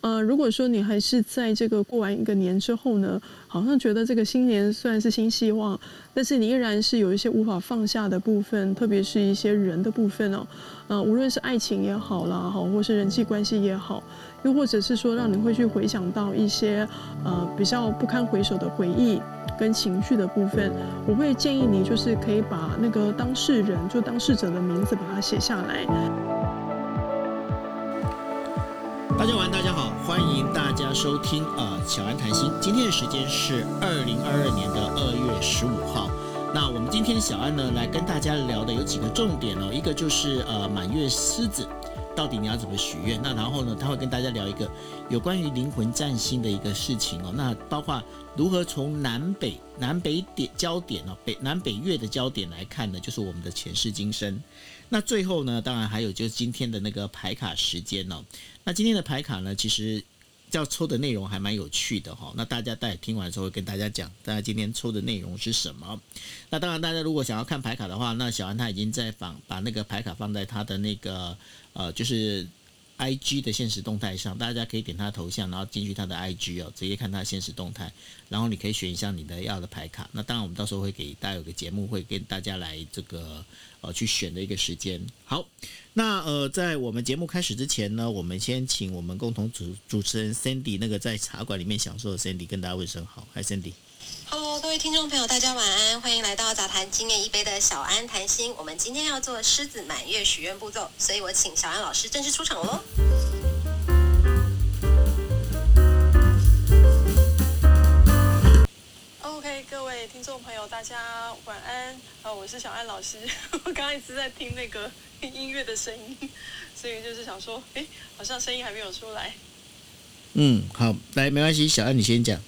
呃，如果说你还是在这个过完一个年之后呢，好像觉得这个新年虽然是新希望，但是你依然是有一些无法放下的部分，特别是一些人的部分哦，呃，无论是爱情也好啦，哈，或是人际关系也好，又或者是说让你会去回想到一些呃比较不堪回首的回忆跟情绪的部分，我会建议你就是可以把那个当事人就当事者的名字把它写下来。大家晚，大家好，欢迎大家收听呃小安谈心。今天的时间是二零二二年的二月十五号。那我们今天小安呢来跟大家聊的有几个重点哦，一个就是呃满月狮子，到底你要怎么许愿？那然后呢，他会跟大家聊一个有关于灵魂占星的一个事情哦。那包括如何从南北南北点焦点哦，北南北月的焦点来看呢，就是我们的前世今生。那最后呢，当然还有就是今天的那个牌卡时间哦。那今天的牌卡呢，其实要抽的内容还蛮有趣的哈。那大家待听完之后跟大家讲，大家今天抽的内容是什么？那当然，大家如果想要看牌卡的话，那小安他已经在放把那个牌卡放在他的那个呃，就是。I G 的现实动态上，大家可以点他头像，然后进去他的 I G 哦，直接看他的限时动态，然后你可以选一下你的要的牌卡。那当然，我们到时候会给大家有个节目，会跟大家来这个呃去选的一个时间。好，那呃，在我们节目开始之前呢，我们先请我们共同主主持人 Sandy 那个在茶馆里面享受的 Sandy 跟大家问声好，嗨 Sandy。Hello，各位听众朋友，大家晚安，欢迎来到杂谈今夜一杯的小安谈心。我们今天要做狮子满月许愿步骤，所以我请小安老师正式出场喽。我是小艾老师。我刚刚一直在听那个 音乐的声音，所以就是想说，哎，好像声音还没有出来。嗯，好，来，没关系，小艾你先讲。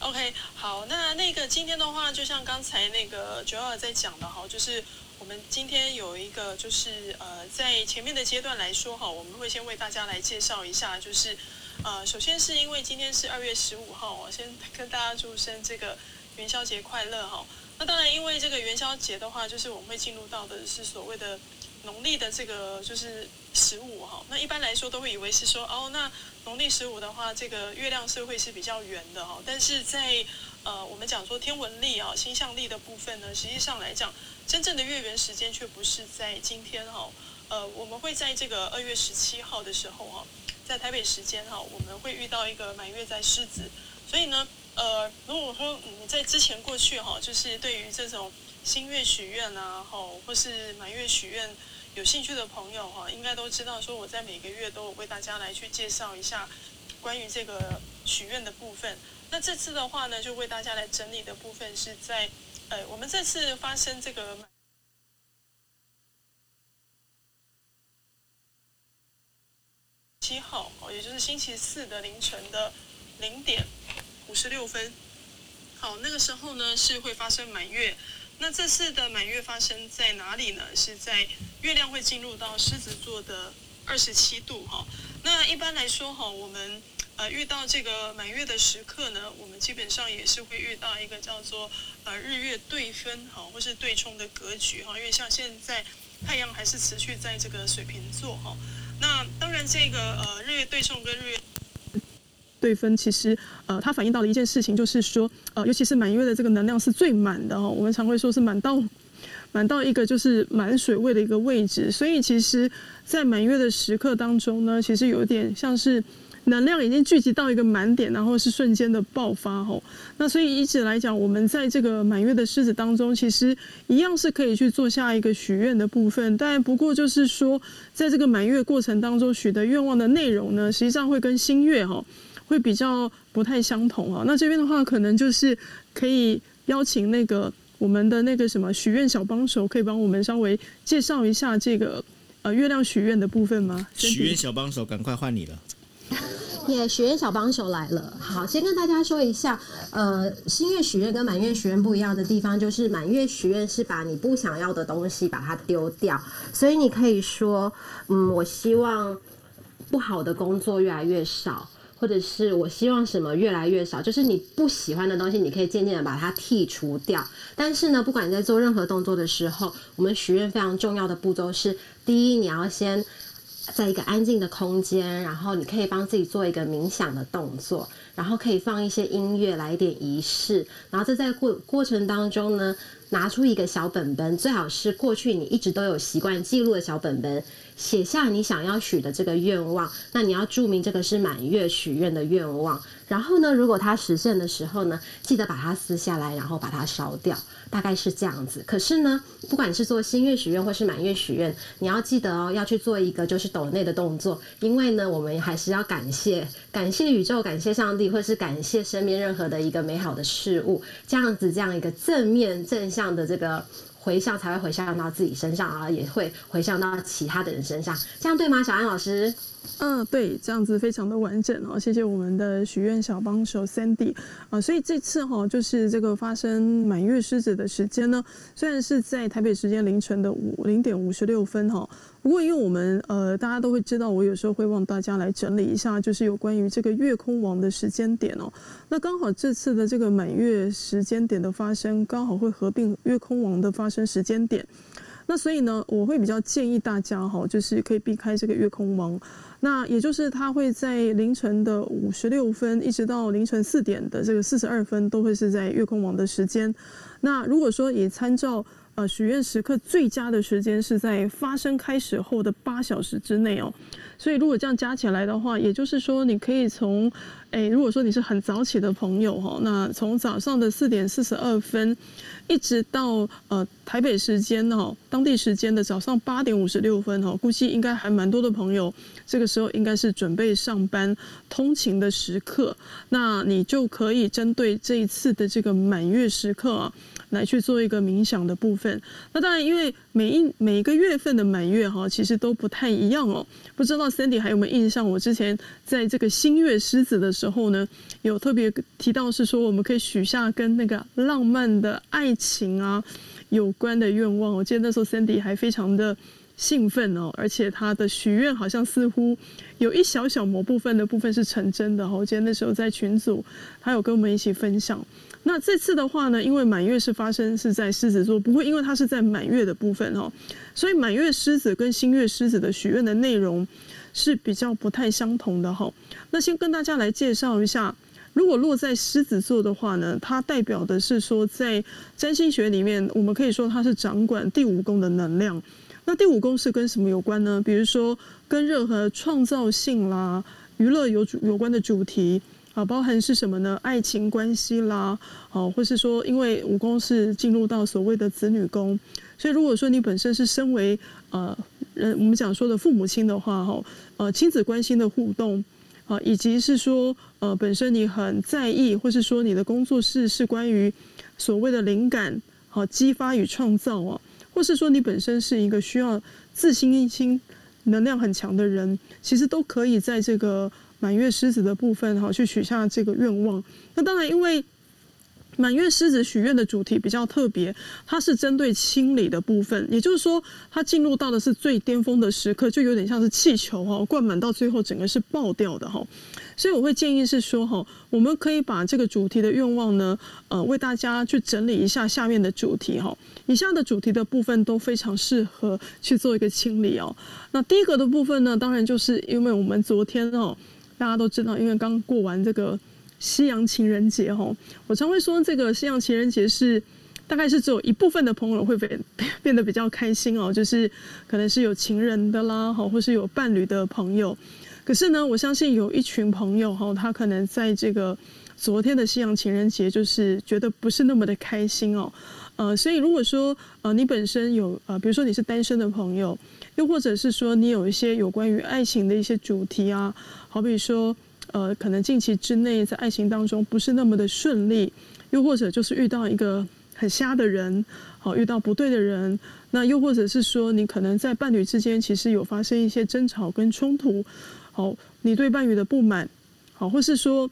OK，好，那那个今天的话，就像刚才那个 Joel 在讲的哈，就是我们今天有一个就是呃，在前面的阶段来说哈，我们会先为大家来介绍一下，就是呃，首先是因为今天是二月十五号，我先跟大家祝生这个元宵节快乐哈。那当然，因为这个元宵节的话，就是我们会进入到的是所谓的。农历的这个就是十五哈，那一般来说都会以为是说哦，那农历十五的话，这个月亮是会是比较圆的哈。但是在呃，我们讲说天文历啊、星象历的部分呢，实际上来讲，真正的月圆时间却不是在今天哈。呃，我们会在这个二月十七号的时候哈，在台北时间哈，我们会遇到一个满月在狮子，所以呢，呃，如果说你在之前过去哈，就是对于这种新月许愿啊，吼，或是满月许愿。有兴趣的朋友哈，应该都知道说我在每个月都有为大家来去介绍一下关于这个许愿的部分。那这次的话呢，就为大家来整理的部分是在，呃，我们这次发生这个七号哦，也就是星期四的凌晨的零点五十六分。好，那个时候呢是会发生满月。那这次的满月发生在哪里呢？是在月亮会进入到狮子座的二十七度哈。那一般来说哈，我们呃遇到这个满月的时刻呢，我们基本上也是会遇到一个叫做呃日月对分哈，或是对冲的格局哈。因为像现在太阳还是持续在这个水瓶座哈。那当然这个呃日月对冲跟日月。对分其实，呃，它反映到的一件事情就是说，呃，尤其是满月的这个能量是最满的哈。我们常会说是满到满到一个就是满水位的一个位置，所以其实，在满月的时刻当中呢，其实有点像是能量已经聚集到一个满点，然后是瞬间的爆发哈。那所以一直来讲，我们在这个满月的狮子当中，其实一样是可以去做下一个许愿的部分，但不过就是说，在这个满月过程当中许的愿望的内容呢，实际上会跟新月哈。会比较不太相同啊，那这边的话，可能就是可以邀请那个我们的那个什么许愿小帮手，可以帮我们稍微介绍一下这个呃月亮许愿的部分吗？许愿小帮手，赶快换你了。耶，许愿小帮手来了。好，先跟大家说一下，呃，新月许愿跟满月许愿不一样的地方，就是满月许愿是把你不想要的东西把它丢掉，所以你可以说，嗯，我希望不好的工作越来越少。或者是我希望什么越来越少，就是你不喜欢的东西，你可以渐渐的把它剔除掉。但是呢，不管你在做任何动作的时候，我们许愿非常重要的步骤是：第一，你要先在一个安静的空间，然后你可以帮自己做一个冥想的动作，然后可以放一些音乐，来一点仪式，然后这在过过程当中呢，拿出一个小本本，最好是过去你一直都有习惯记录的小本本。写下你想要许的这个愿望，那你要注明这个是满月许愿的愿望。然后呢，如果它实现的时候呢，记得把它撕下来，然后把它烧掉，大概是这样子。可是呢，不管是做新月许愿或是满月许愿，你要记得哦，要去做一个就是抖内的动作，因为呢，我们还是要感谢感谢宇宙、感谢上帝，或是感谢身边任何的一个美好的事物，这样子这样一个正面正向的这个。回向才会回向到自己身上啊，也会回向到其他的人身上，这样对吗？小安老师？嗯，对，这样子非常的完整哦。谢谢我们的许愿小帮手 Sandy 啊。所以这次哈，就是这个发生满月狮子的时间呢，虽然是在台北时间凌晨的五零点五十六分哈。不过，因为我们呃，大家都会知道，我有时候会帮大家来整理一下，就是有关于这个月空王的时间点哦。那刚好这次的这个满月时间点的发生，刚好会合并月空王的发生时间点。那所以呢，我会比较建议大家哈，就是可以避开这个月空王。那也就是它会在凌晨的五十六分，一直到凌晨四点的这个四十二分，都会是在月空王的时间。那如果说也参照。呃，许愿时刻最佳的时间是在发生开始后的八小时之内哦，所以如果这样加起来的话，也就是说你可以从，诶，如果说你是很早起的朋友哈，那从早上的四点四十二分，一直到呃台北时间哦，当地时间的早上八点五十六分哦，估计应该还蛮多的朋友，这个时候应该是准备上班通勤的时刻，那你就可以针对这一次的这个满月时刻啊。来去做一个冥想的部分。那当然，因为每一每一个月份的满月哈，其实都不太一样哦。不知道 Sandy 还有没有印象？我之前在这个新月狮子的时候呢，有特别提到是说，我们可以许下跟那个浪漫的爱情啊有关的愿望。我记得那时候 Sandy 还非常的兴奋哦，而且他的许愿好像似乎有一小小某部分的部分是成真的。我记得那时候在群组，他有跟我们一起分享。那这次的话呢，因为满月是发生是在狮子座，不会因为它是在满月的部分哦，所以满月狮子跟新月狮子的许愿的内容是比较不太相同的哈。那先跟大家来介绍一下，如果落在狮子座的话呢，它代表的是说在占星学里面，我们可以说它是掌管第五宫的能量。那第五宫是跟什么有关呢？比如说跟任何创造性啦、娱乐有主有关的主题。啊，包含是什么呢？爱情关系啦，哦，或是说，因为五宫是进入到所谓的子女宫，所以如果说你本身是身为呃人，我们讲说的父母亲的话，哈，呃，亲子关系的互动，啊，以及是说，呃，本身你很在意，或是说你的工作室是关于所谓的灵感，好，激发与创造啊，或是说你本身是一个需要自信心能量很强的人，其实都可以在这个。满月狮子的部分哈，去许下这个愿望。那当然，因为满月狮子许愿的主题比较特别，它是针对清理的部分，也就是说，它进入到的是最巅峰的时刻，就有点像是气球哈，灌满到最后整个是爆掉的哈。所以我会建议是说哈，我们可以把这个主题的愿望呢，呃，为大家去整理一下下面的主题哈。以下的主题的部分都非常适合去做一个清理哦。那第一个的部分呢，当然就是因为我们昨天哦。大家都知道，因为刚过完这个西洋情人节哈，我常会说这个西洋情人节是大概是只有一部分的朋友会变变得比较开心哦，就是可能是有情人的啦，哈，或是有伴侣的朋友。可是呢，我相信有一群朋友哈，他可能在这个昨天的西洋情人节，就是觉得不是那么的开心哦。呃，所以如果说呃你本身有呃，比如说你是单身的朋友，又或者是说你有一些有关于爱情的一些主题啊。好比说，呃，可能近期之内在爱情当中不是那么的顺利，又或者就是遇到一个很瞎的人，好，遇到不对的人，那又或者是说你可能在伴侣之间其实有发生一些争吵跟冲突，好，你对伴侣的不满，好，或是说。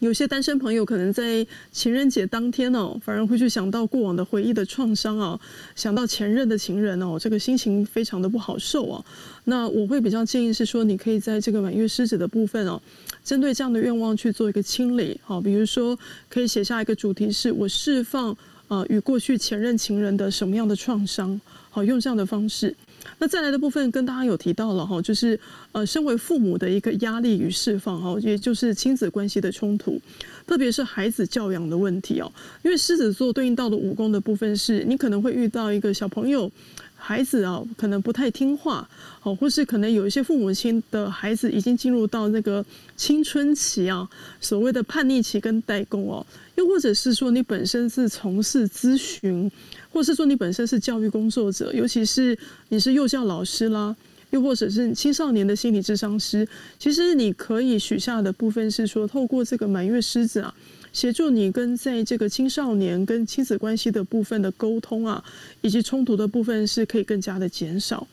有些单身朋友可能在情人节当天哦，反而会去想到过往的回忆的创伤啊，想到前任的情人哦，这个心情非常的不好受啊。那我会比较建议是说，你可以在这个满月狮子的部分哦，针对这样的愿望去做一个清理，好，比如说可以写下一个主题是我释放啊与过去前任情人的什么样的创伤，好，用这样的方式。那再来的部分跟大家有提到了哈，就是呃，身为父母的一个压力与释放哈，也就是亲子关系的冲突，特别是孩子教养的问题哦。因为狮子座对应到的五宫的部分是，你可能会遇到一个小朋友。孩子啊，可能不太听话，哦，或是可能有一些父母亲的孩子已经进入到那个青春期啊，所谓的叛逆期跟代沟哦，又或者是说你本身是从事咨询，或是说你本身是教育工作者，尤其是你是幼教老师啦，又或者是青少年的心理智商师，其实你可以许下的部分是说，透过这个满月狮子啊。协助你跟在这个青少年跟亲子关系的部分的沟通啊，以及冲突的部分是可以更加的减少。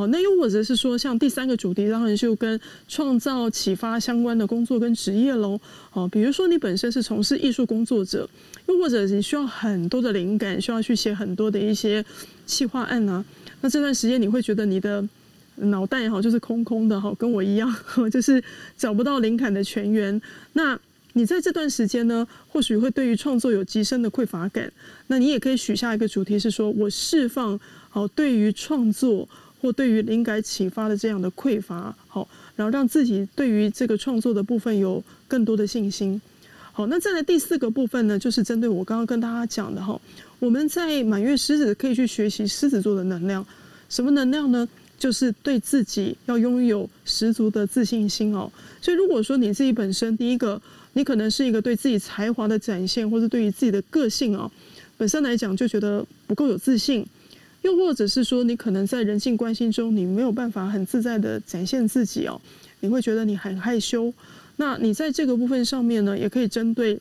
好，那又或者是说，像第三个主题，当然就跟创造启发相关的工作跟职业喽。好，比如说你本身是从事艺术工作者，又或者你需要很多的灵感，需要去写很多的一些企划案啊。那这段时间你会觉得你的脑袋哈就是空空的哈，跟我一样，就是找不到灵感的泉源。那你在这段时间呢，或许会对于创作有极深的匮乏感。那你也可以许下一个主题，是说我释放好对于创作或对于灵感启发的这样的匮乏，好，然后让自己对于这个创作的部分有更多的信心。好，那再来第四个部分呢，就是针对我刚刚跟大家讲的哈，我们在满月狮子可以去学习狮子座的能量，什么能量呢？就是对自己要拥有十足的自信心哦。所以如果说你自己本身第一个，你可能是一个对自己才华的展现，或者对于自己的个性啊，本身来讲就觉得不够有自信，又或者是说你可能在人际关系中你没有办法很自在的展现自己哦，你会觉得你很害羞。那你在这个部分上面呢，也可以针对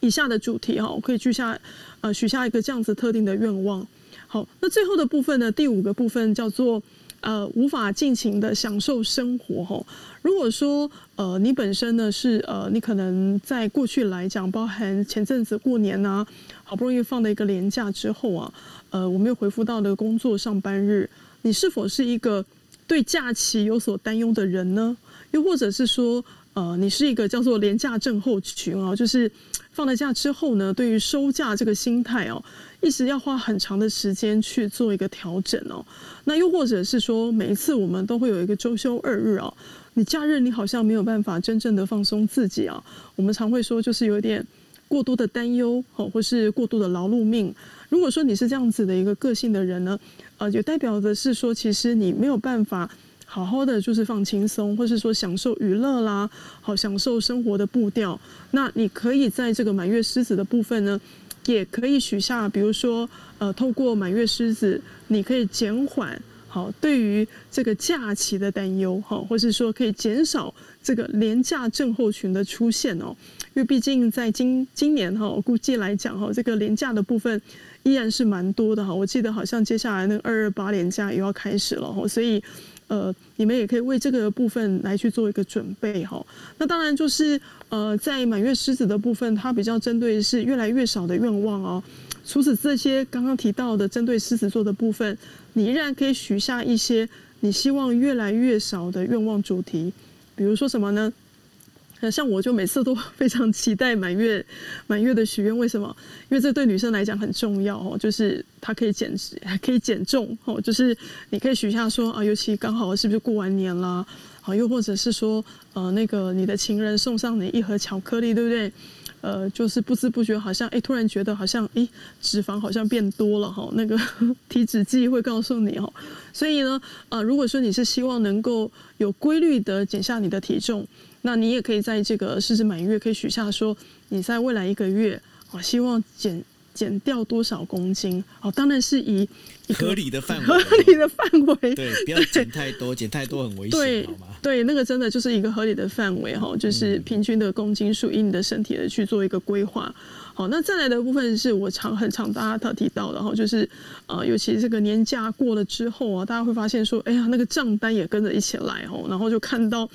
以下的主题哈，可以许下呃许下一个这样子特定的愿望。好，那最后的部分呢，第五个部分叫做。呃，无法尽情的享受生活哦。如果说呃，你本身呢是呃，你可能在过去来讲，包含前阵子过年啊，好不容易放了一个年假之后啊，呃，我没有回复到的工作上班日，你是否是一个对假期有所担忧的人呢？又或者是说，呃，你是一个叫做连假症候群啊，就是放了假之后呢，对于收假这个心态哦。一直要花很长的时间去做一个调整哦，那又或者是说，每一次我们都会有一个周休二日哦，你假日你好像没有办法真正的放松自己啊。我们常会说，就是有点过多的担忧哦，或是过度的劳碌命。如果说你是这样子的一个个性的人呢，呃，就代表的是说，其实你没有办法好好的就是放轻松，或是说享受娱乐啦，好享受生活的步调。那你可以在这个满月狮子的部分呢。也可以许下，比如说，呃，透过满月狮子，你可以减缓好对于这个假期的担忧，哈，或是说可以减少这个廉价症候群的出现哦。因为毕竟在今今年哈，我估计来讲哈，这个廉价的部分依然是蛮多的哈。我记得好像接下来那个二二八连假又要开始了哈，所以。呃，你们也可以为这个部分来去做一个准备哈。那当然就是呃，在满月狮子的部分，它比较针对是越来越少的愿望哦。除此这些刚刚提到的针对狮子座的部分，你依然可以许下一些你希望越来越少的愿望主题，比如说什么呢？像我就每次都 非常期待满月，满月的许愿。为什么？因为这对女生来讲很重要哦，就是它可以减脂，可以减重哦。就是你可以许下说啊，尤其刚好是不是过完年啦？好，又或者是说呃，那个你的情人送上你一盒巧克力，对不对？呃，就是不知不觉好像哎，突然觉得好像哎，脂肪好像变多了哈。那个 体脂计会告诉你哦。所以呢，呃，如果说你是希望能够有规律的减下你的体重。那你也可以在这个狮子满月可以许下说，你在未来一个月，我希望减减掉多少公斤？哦，当然是以合理的范围，合理的范围，对，不要减太多，减太多很危险，对，对，那个真的就是一个合理的范围哈，就是平均的公斤数，以你的身体的去做一个规划。好，那再来的部分是我常很常大家特提到的哈，就是呃，尤其这个年假过了之后啊，大家会发现说，哎呀，那个账单也跟着一起来哦，然后就看到。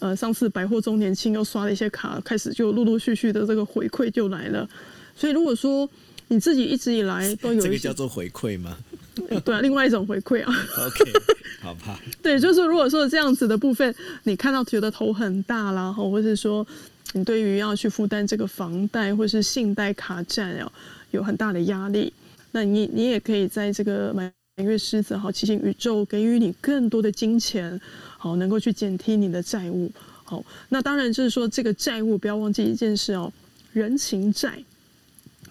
呃，上次百货周年庆又刷了一些卡，开始就陆陆续续的这个回馈就来了。所以如果说你自己一直以来都有一，这个叫做回馈吗？对啊，另外一种回馈啊。OK，好吧。对，就是如果说这样子的部分，你看到觉得头很大啦，或者是说你对于要去负担这个房贷或是信贷卡债哦，有很大的压力，那你你也可以在这个满月狮子好，祈请宇宙给予你更多的金钱，好，能够去减轻你的债务。好，那当然就是说这个债务不要忘记一件事哦，人情债。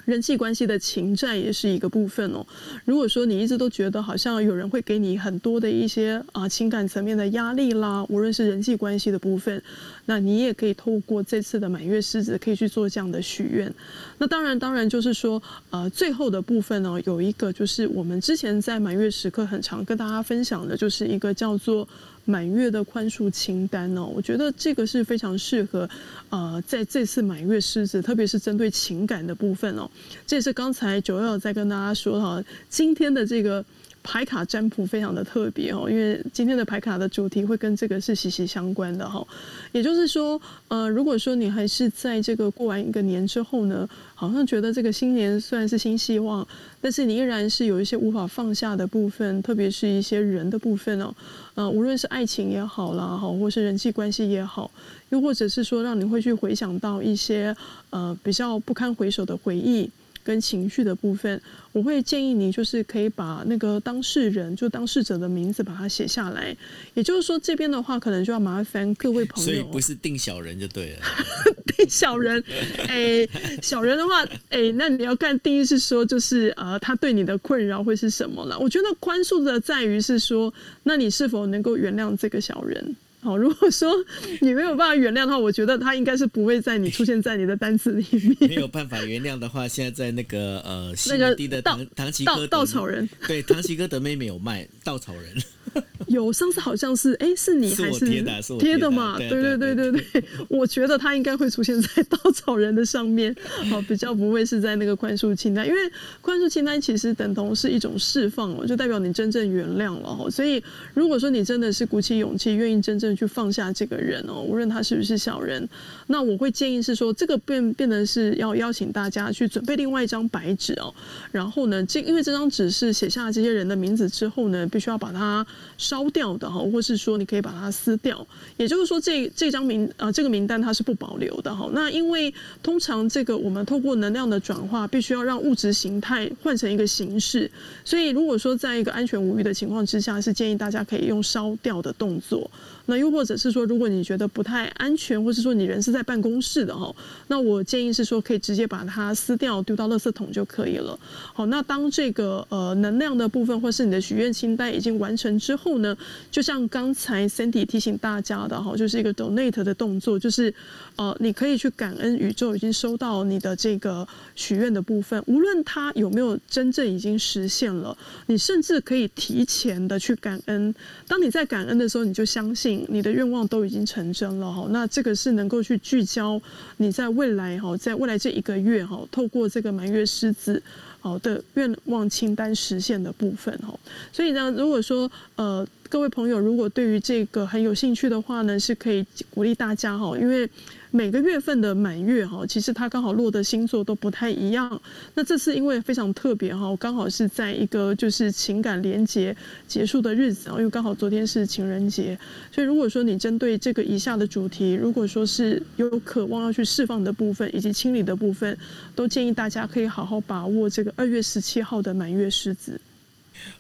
人际关系的情债也是一个部分哦。如果说你一直都觉得好像有人会给你很多的一些啊情感层面的压力啦，无论是人际关系的部分，那你也可以透过这次的满月狮子可以去做这样的许愿。那当然，当然就是说，呃，最后的部分呢，有一个就是我们之前在满月时刻很常跟大家分享的，就是一个叫做。满月的宽恕清单哦，我觉得这个是非常适合，呃，在这次满月狮子，特别是针对情感的部分哦。这也是刚才九幺在跟大家说哈，今天的这个。牌卡占卜非常的特别哦，因为今天的牌卡的主题会跟这个是息息相关的哈。也就是说，呃，如果说你还是在这个过完一个年之后呢，好像觉得这个新年虽然是新希望，但是你依然是有一些无法放下的部分，特别是一些人的部分哦。呃，无论是爱情也好啦，哈，或是人际关系也好，又或者是说让你会去回想到一些呃比较不堪回首的回忆。跟情绪的部分，我会建议你就是可以把那个当事人，就当事者的名字把它写下来。也就是说，这边的话可能就要麻烦各位朋友，所以不是定小人就对了。定小人，哎，小人的话，哎，那你要看第一是说，就是呃，他对你的困扰会是什么了？我觉得宽恕的在于是说，那你是否能够原谅这个小人？好，如果说你没有办法原谅的话，我觉得他应该是不会在你出现在你的单词里面。没有办法原谅的话，现在在那个呃，西门町的唐唐吉诃德稻草人，对，唐吉诃德妹妹有卖稻草人。有上次好像是哎，是你还是贴的？贴的嘛？对对对对对，我觉得他应该会出现在稻草人的上面，好，比较不会是在那个宽恕清单，因为宽恕清单其实等同是一种释放了，就代表你真正原谅了哈。所以如果说你真的是鼓起勇气，愿意真正去放下这个人哦，无论他是不是小人，那我会建议是说，这个变变得是要邀请大家去准备另外一张白纸哦，然后呢，这因为这张纸是写下这些人的名字之后呢，必须要把它烧掉的哈，或是说你可以把它撕掉，也就是说这这张名呃这个名单它是不保留的哈。那因为通常这个我们透过能量的转化，必须要让物质形态换成一个形式，所以如果说在一个安全无虞的情况之下，是建议大家可以用烧掉的动作。那又或者是说，如果你觉得不太安全，或是说你人是在办公室的哈，那我建议是说可以直接把它撕掉，丢到垃圾桶就可以了。好，那当这个呃能量的部分或是你的许愿清单已经完成之后呢，就像刚才 Sandy 提醒大家的哈，就是一个 donate 的动作，就是呃你可以去感恩宇宙已经收到你的这个许愿的部分，无论它有没有真正已经实现了，你甚至可以提前的去感恩。当你在感恩的时候，你就相信。你的愿望都已经成真了哈，那这个是能够去聚焦你在未来哈，在未来这一个月哈，透过这个满月狮子好的愿望清单实现的部分哈。所以呢，如果说呃各位朋友如果对于这个很有兴趣的话呢，是可以鼓励大家哈，因为。每个月份的满月哈，其实它刚好落的星座都不太一样。那这次因为非常特别哈，刚好是在一个就是情感连结结束的日子啊，因为刚好昨天是情人节，所以如果说你针对这个以下的主题，如果说是有渴望要去释放的部分以及清理的部分，都建议大家可以好好把握这个二月十七号的满月狮子。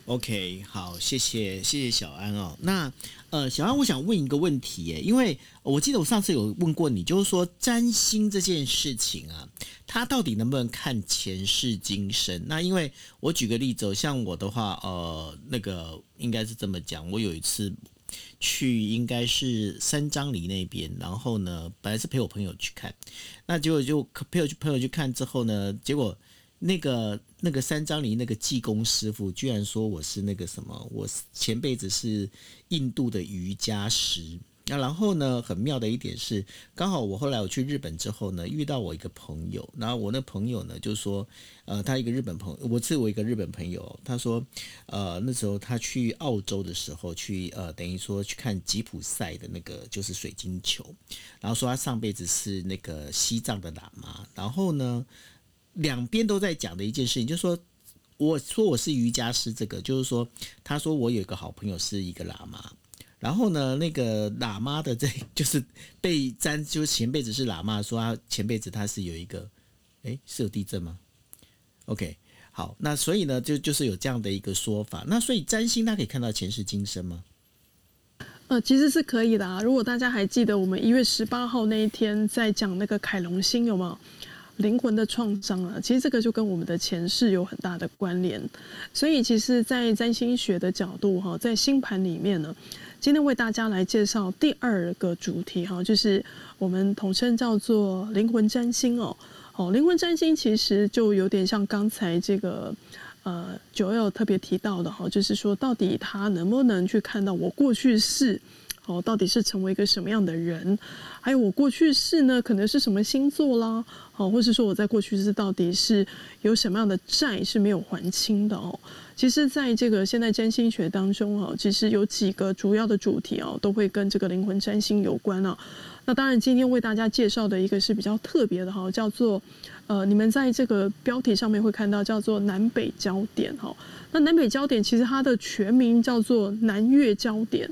OK，好，谢谢谢谢小安哦。那呃，小安，我想问一个问题耶，因为我记得我上次有问过你，就是说占星这件事情啊，它到底能不能看前世今生？那因为我举个例子，像我的话，呃，那个应该是这么讲，我有一次去，应该是三张犁那边，然后呢，本来是陪我朋友去看，那结果就陪我去朋友去看之后呢，结果。那个那个三张犁那个济公师傅居然说我是那个什么，我前辈子是印度的瑜伽师。那然后呢，很妙的一点是，刚好我后来我去日本之后呢，遇到我一个朋友，然后我那朋友呢就说，呃，他一个日本朋友，我是我一个日本朋友，他说，呃，那时候他去澳洲的时候去，呃，等于说去看吉普赛的那个就是水晶球，然后说他上辈子是那个西藏的喇嘛，然后呢。两边都在讲的一件事情，就是说，我说我是瑜伽师，这个就是说，他说我有一个好朋友是一个喇嘛，然后呢，那个喇嘛的这 就是被占，就是前辈子是喇嘛，说他前辈子他是有一个，诶，是有地震吗？OK。好，那所以呢，就就是有这样的一个说法。那所以占星，他可以看到前世今生吗？呃，其实是可以的啊。如果大家还记得我们一月十八号那一天在讲那个凯龙星，有没有？灵魂的创伤啊，其实这个就跟我们的前世有很大的关联。所以，其实，在占星学的角度哈，在星盘里面呢，今天为大家来介绍第二个主题哈，就是我们统称叫做灵魂占星哦。哦，灵魂占星其实就有点像刚才这个呃九有特别提到的哈，就是说到底他能不能去看到我过去是。哦，到底是成为一个什么样的人？还有我过去式呢，可能是什么星座啦？哦，或是说我在过去式到底是有什么样的债是没有还清的哦？其实，在这个现代占星学当中哦，其实有几个主要的主题哦，都会跟这个灵魂占星有关啊。那当然，今天为大家介绍的一个是比较特别的哈，叫做呃，你们在这个标题上面会看到叫做南北焦点哈。那南北焦点其实它的全名叫做南月焦点。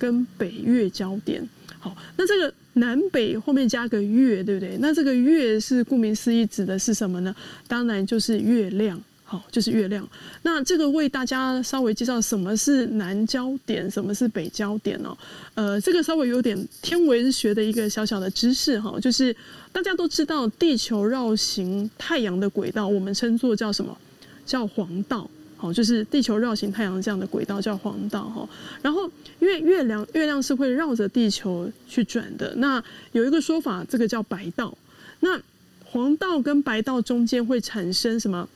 跟北月交点，好，那这个南北后面加个月，对不对？那这个月是顾名思义指的是什么呢？当然就是月亮，好，就是月亮。那这个为大家稍微介绍什么是南交点，什么是北交点哦。呃，这个稍微有点天文学的一个小小的知识哈，就是大家都知道地球绕行太阳的轨道，我们称作叫什么？叫黄道。好，就是地球绕行太阳这样的轨道叫黄道哈。然后，因为月亮月亮是会绕着地球去转的。那有一个说法，这个叫白道。那黄道跟白道中间会产生什么？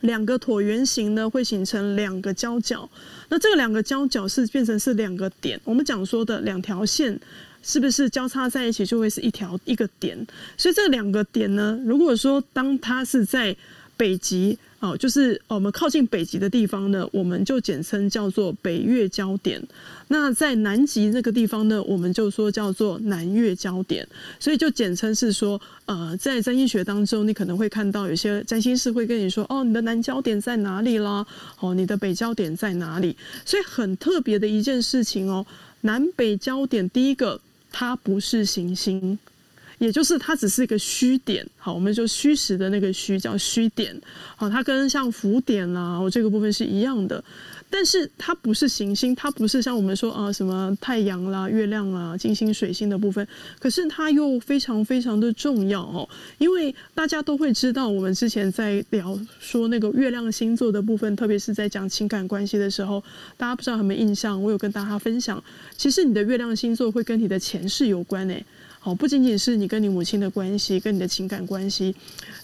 两个椭圆形呢，会形成两个交角。那这个两个交角是变成是两个点。我们讲说的两条线，是不是交叉在一起就会是一条一个点？所以这两个点呢，如果说当它是在北极。哦，就是我们靠近北极的地方呢，我们就简称叫做北月交点。那在南极那个地方呢，我们就说叫做南月交点。所以就简称是说，呃，在占星学当中，你可能会看到有些占星师会跟你说，哦，你的南交点在哪里啦？哦，你的北交点在哪里？所以很特别的一件事情哦，南北交点，第一个它不是行星。也就是它只是一个虚点，好，我们就虚实的那个虚叫虚点，好，它跟像浮点啦，我这个部分是一样的，但是它不是行星，它不是像我们说啊什么太阳啦、月亮啦、金星、水星的部分，可是它又非常非常的重要哦，因为大家都会知道，我们之前在聊说那个月亮星座的部分，特别是在讲情感关系的时候，大家不知道有没有印象？我有跟大家分享，其实你的月亮星座会跟你的前世有关诶。哦，不仅仅是你跟你母亲的关系，跟你的情感关系，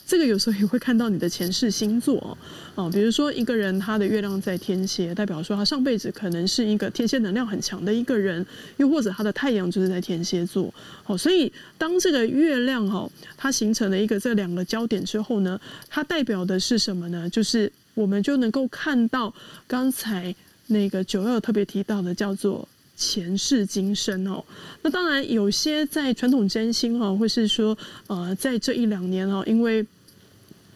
这个有时候也会看到你的前世星座哦。比如说一个人他的月亮在天蝎，代表说他上辈子可能是一个天蝎能量很强的一个人，又或者他的太阳就是在天蝎座。哦，所以当这个月亮哈，它形成了一个这两个焦点之后呢，它代表的是什么呢？就是我们就能够看到刚才那个九二特别提到的叫做。前世今生哦，那当然有些在传统占星哦，或是说呃，在这一两年哦，因为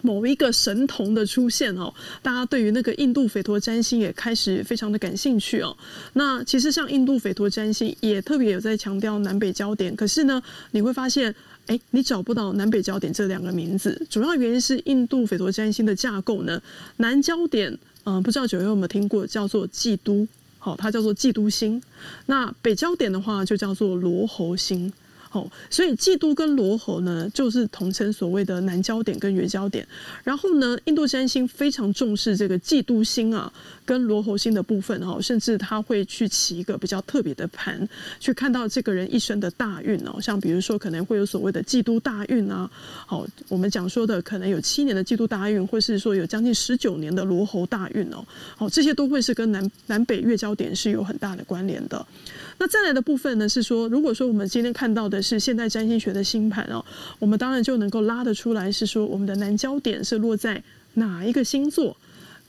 某一个神童的出现哦，大家对于那个印度吠陀占星也开始非常的感兴趣哦。那其实像印度吠陀占星也特别有在强调南北交点，可是呢，你会发现，哎，你找不到南北交点这两个名字，主要原因是印度吠陀占星的架构呢，南交点，嗯、不知道九月有没有听过，叫做季都。好，它叫做嫉妒星。那北焦点的话，就叫做罗喉星。哦，所以济都跟罗喉呢，就是统称所谓的南焦点跟月焦点。然后呢，印度占星非常重视这个济都星啊，跟罗喉星的部分哦，甚至他会去起一个比较特别的盘，去看到这个人一生的大运哦。像比如说，可能会有所谓的济都大运啊。好，我们讲说的可能有七年的济都大运，或是说有将近十九年的罗喉大运哦。好，这些都会是跟南南北月焦点是有很大的关联的。那再来的部分呢，是说，如果说我们今天看到的是现代占星学的星盘哦，我们当然就能够拉得出来，是说我们的南焦点是落在哪一个星座，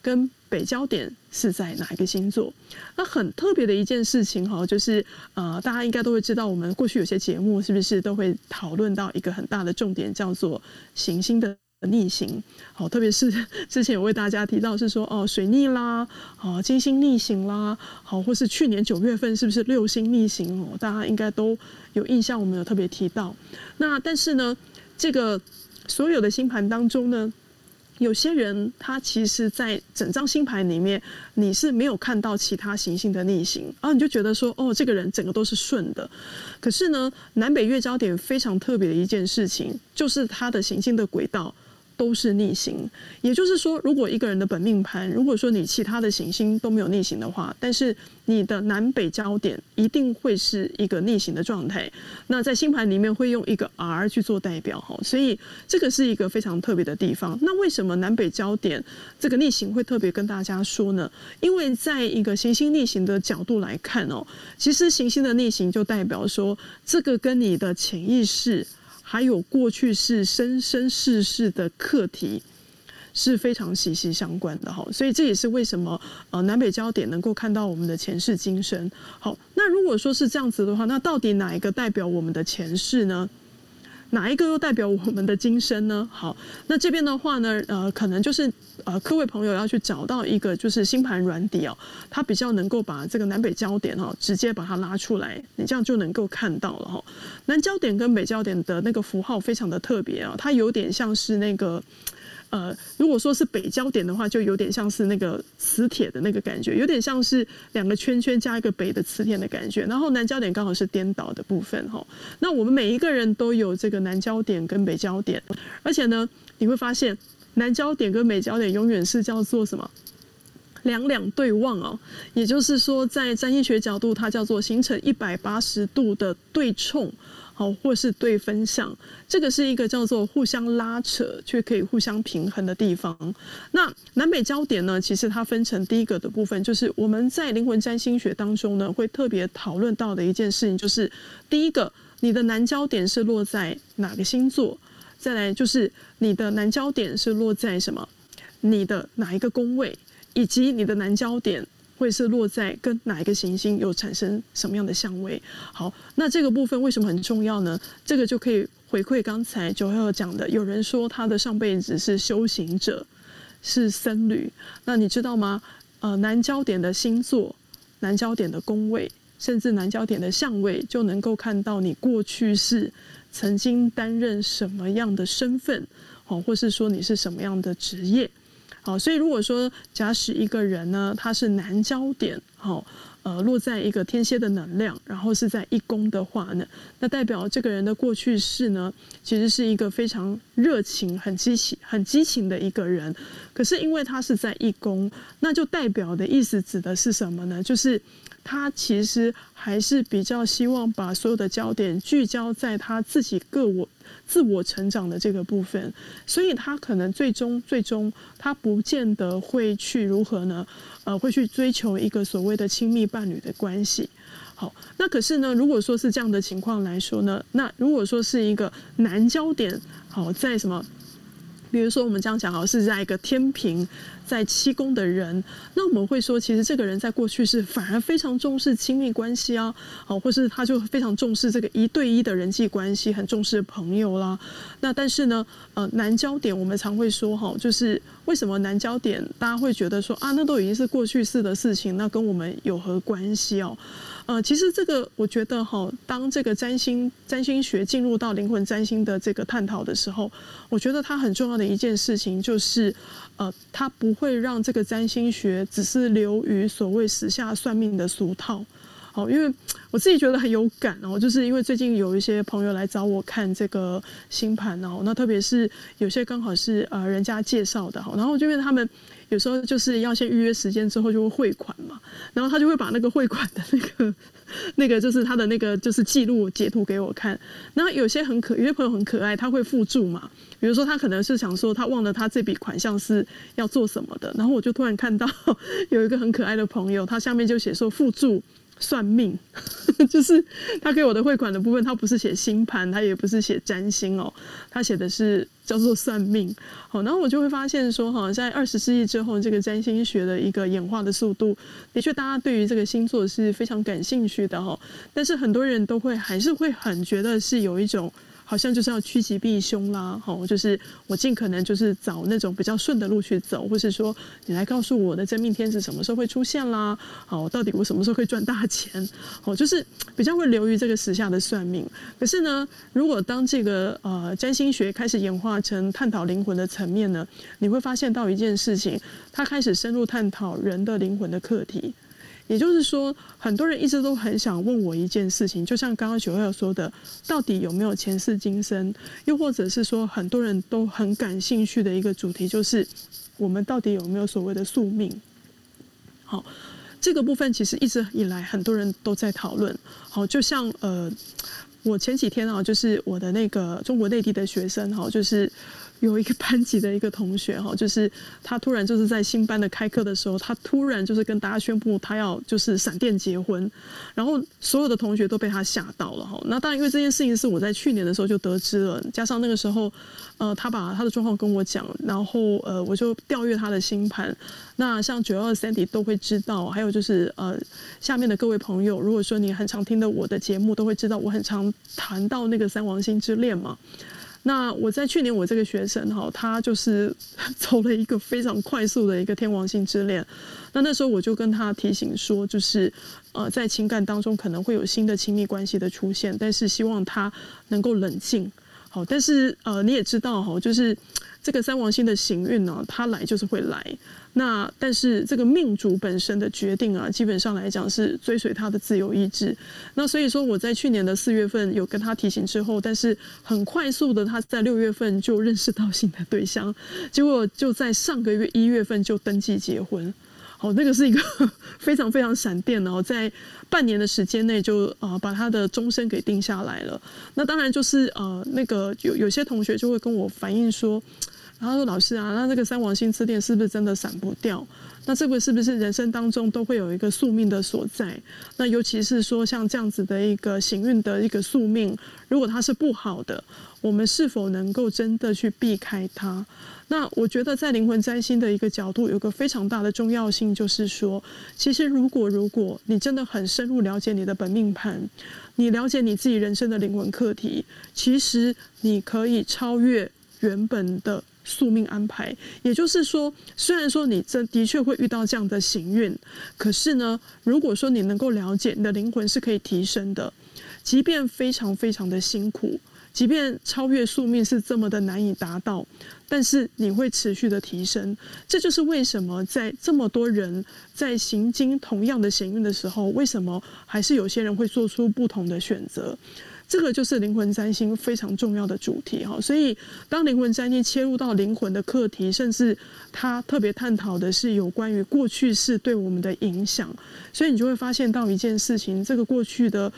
跟北焦点是在哪一个星座。那很特别的一件事情哈，就是呃，大家应该都会知道，我们过去有些节目是不是都会讨论到一个很大的重点，叫做行星的。逆行，好，特别是 之前有为大家提到是说哦，水逆啦，哦，金星逆行啦，好，或是去年九月份是不是六星逆行哦？大家应该都有印象，我们有特别提到。那但是呢，这个所有的星盘当中呢，有些人他其实，在整张星盘里面，你是没有看到其他行星的逆行，然后你就觉得说，哦，这个人整个都是顺的。可是呢，南北月交点非常特别的一件事情，就是他的行星的轨道。都是逆行，也就是说，如果一个人的本命盘，如果说你其他的行星都没有逆行的话，但是你的南北焦点一定会是一个逆行的状态。那在星盘里面会用一个 R 去做代表哈，所以这个是一个非常特别的地方。那为什么南北焦点这个逆行会特别跟大家说呢？因为在一个行星逆行的角度来看哦，其实行星的逆行就代表说，这个跟你的潜意识。还有过去是生生世世的课题是非常息息相关的哈，所以这也是为什么呃南北焦点能够看到我们的前世今生。好，那如果说是这样子的话，那到底哪一个代表我们的前世呢？哪一个又代表我们的今生呢？好，那这边的话呢，呃，可能就是呃，各位朋友要去找到一个就是星盘软底哦，它比较能够把这个南北焦点哈，直接把它拉出来，你这样就能够看到了哈。南焦点跟北焦点的那个符号非常的特别啊，它有点像是那个。呃，如果说是北焦点的话，就有点像是那个磁铁的那个感觉，有点像是两个圈圈加一个北的磁铁的感觉。然后南焦点刚好是颠倒的部分哈。那我们每一个人都有这个南焦点跟北焦点，而且呢，你会发现南焦点跟北焦点永远是叫做什么？两两对望哦，也就是说，在占星学角度，它叫做形成一百八十度的对冲。好，或是对分相，这个是一个叫做互相拉扯却可以互相平衡的地方。那南北焦点呢？其实它分成第一个的部分，就是我们在灵魂占星学当中呢，会特别讨论到的一件事情，就是第一个，你的南焦点是落在哪个星座？再来就是你的南焦点是落在什么？你的哪一个宫位？以及你的南焦点。会是落在跟哪一个行星有产生什么样的相位？好，那这个部分为什么很重要呢？这个就可以回馈刚才九号讲的，有人说他的上辈子是修行者，是僧侣。那你知道吗？呃，南交点的星座、南交点的宫位，甚至南交点的相位，就能够看到你过去是曾经担任什么样的身份，哦，或是说你是什么样的职业。好，所以如果说假使一个人呢，他是南焦点，好，呃，落在一个天蝎的能量，然后是在一宫的话呢，那代表这个人的过去式呢，其实是一个非常热情、很激情、很激情的一个人。可是因为他是在一宫，那就代表的意思指的是什么呢？就是他其实还是比较希望把所有的焦点聚焦在他自己个我。自我成长的这个部分，所以他可能最终最终他不见得会去如何呢？呃，会去追求一个所谓的亲密伴侣的关系。好，那可是呢，如果说是这样的情况来说呢，那如果说是一个难焦点，好，在什么？比如说我们这样讲好，是在一个天平。在七宫的人，那我们会说，其实这个人在过去是反而非常重视亲密关系啊，好，或是他就非常重视这个一对一的人际关系，很重视朋友啦。那但是呢，呃，南交点我们常会说哈，就是为什么南交点大家会觉得说啊，那都已经是过去式的事情，那跟我们有何关系哦？呃，其实这个我觉得哈，当这个占星占星学进入到灵魂占星的这个探讨的时候，我觉得它很重要的一件事情就是。呃，它不会让这个占星学只是流于所谓时下算命的俗套，哦，因为我自己觉得很有感哦，就是因为最近有一些朋友来找我看这个星盘哦，那特别是有些刚好是呃人家介绍的哈，然后就因为他们有时候就是要先预约时间之后就会汇款嘛，然后他就会把那个汇款的那个。那个就是他的那个就是记录截图给我看，那有些很可，有些朋友很可爱，他会附注嘛，比如说他可能是想说他忘了他这笔款项是要做什么的，然后我就突然看到 有一个很可爱的朋友，他下面就写说附注。算命，就是他给我的汇款的部分，他不是写星盘，他也不是写占星哦，他写的是叫做算命。好，然后我就会发现说，哈，在二十世纪之后，这个占星学的一个演化的速度，的确大家对于这个星座是非常感兴趣的哈。但是很多人都会还是会很觉得是有一种好像就是要趋吉避凶啦，好，就是我尽可能就是找那种比较顺的路去走，或是说你来告诉我的真命天子什么时候会出现啦，好，到底我什么时候可以赚大钱，好，就是比较会流于这个时下的算命。可是呢，如果当这个呃占星学开始演化成探讨灵魂的层面呢，你会发现到一件事情，它开始深入探讨人的灵魂的课题。也就是说，很多人一直都很想问我一件事情，就像刚刚九二说的，到底有没有前世今生？又或者是说，很多人都很感兴趣的一个主题，就是我们到底有没有所谓的宿命？好，这个部分其实一直以来很多人都在讨论。好，就像呃，我前几天啊，就是我的那个中国内地的学生哈，就是。有一个班级的一个同学哈，就是他突然就是在新班的开课的时候，他突然就是跟大家宣布他要就是闪电结婚，然后所有的同学都被他吓到了哈。那当然，因为这件事情是我在去年的时候就得知了，加上那个时候，呃，他把他的状况跟我讲，然后呃，我就调阅他的星盘。那像九二 Sandy 都会知道，还有就是呃，下面的各位朋友，如果说你很常听的我的节目，都会知道我很常谈到那个三王星之恋嘛。那我在去年，我这个学生哈，他就是 走了一个非常快速的一个天王星之恋。那那时候我就跟他提醒说，就是呃，在情感当中可能会有新的亲密关系的出现，但是希望他能够冷静。好，但是呃，你也知道哈，就是这个三王星的行运呢，它来就是会来。那但是这个命主本身的决定啊，基本上来讲是追随他的自由意志。那所以说我在去年的四月份有跟他提醒之后，但是很快速的他在六月份就认识到新的对象，结果就在上个月一月份就登记结婚。好，那个是一个 非常非常闪电哦，在半年的时间内就啊把他的终身给定下来了。那当然就是呃那个有有些同学就会跟我反映说。然后说：“老师啊，那这个三王星之恋是不是真的闪不掉？那这个是不是人生当中都会有一个宿命的所在？那尤其是说像这样子的一个行运的一个宿命，如果它是不好的，我们是否能够真的去避开它？那我觉得在灵魂占星的一个角度，有个非常大的重要性，就是说，其实如果如果你真的很深入了解你的本命盘，你了解你自己人生的灵魂课题，其实你可以超越原本的。”宿命安排，也就是说，虽然说你真的确会遇到这样的行运，可是呢，如果说你能够了解你的灵魂是可以提升的，即便非常非常的辛苦，即便超越宿命是这么的难以达到，但是你会持续的提升。这就是为什么在这么多人在行经同样的行运的时候，为什么还是有些人会做出不同的选择。这个就是灵魂占星非常重要的主题哈，所以当灵魂占星切入到灵魂的课题，甚至他特别探讨的是有关于过去式对我们的影响，所以你就会发现到一件事情，这个过去的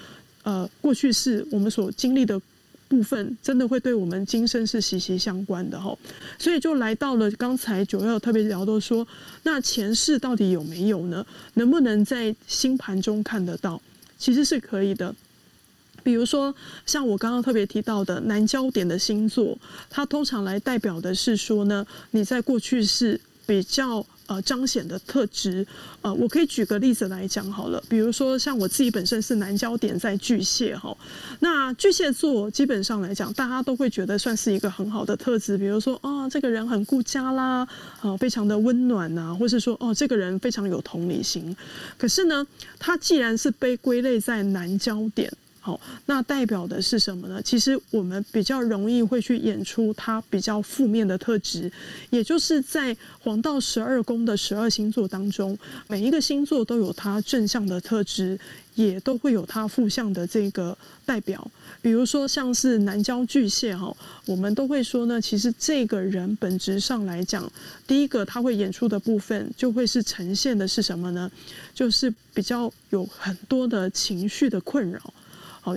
呃过去式我们所经历的部分，真的会对我们今生是息息相关的哈，所以就来到了刚才九曜特别聊到说，那前世到底有没有呢？能不能在星盘中看得到？其实是可以的。比如说，像我刚刚特别提到的南交点的星座，它通常来代表的是说呢，你在过去是比较呃彰显的特质。呃，我可以举个例子来讲好了，比如说像我自己本身是南交点在巨蟹哈，那巨蟹座基本上来讲，大家都会觉得算是一个很好的特质，比如说哦，这个人很顾家啦，啊、呃，非常的温暖呐，或是说哦，这个人非常有同理心。可是呢，他既然是被归类在南交点。好，那代表的是什么呢？其实我们比较容易会去演出它比较负面的特质，也就是在黄道十二宫的十二星座当中，每一个星座都有它正向的特质，也都会有它负向的这个代表。比如说像是南交巨蟹哈，我们都会说呢，其实这个人本质上来讲，第一个他会演出的部分就会是呈现的是什么呢？就是比较有很多的情绪的困扰。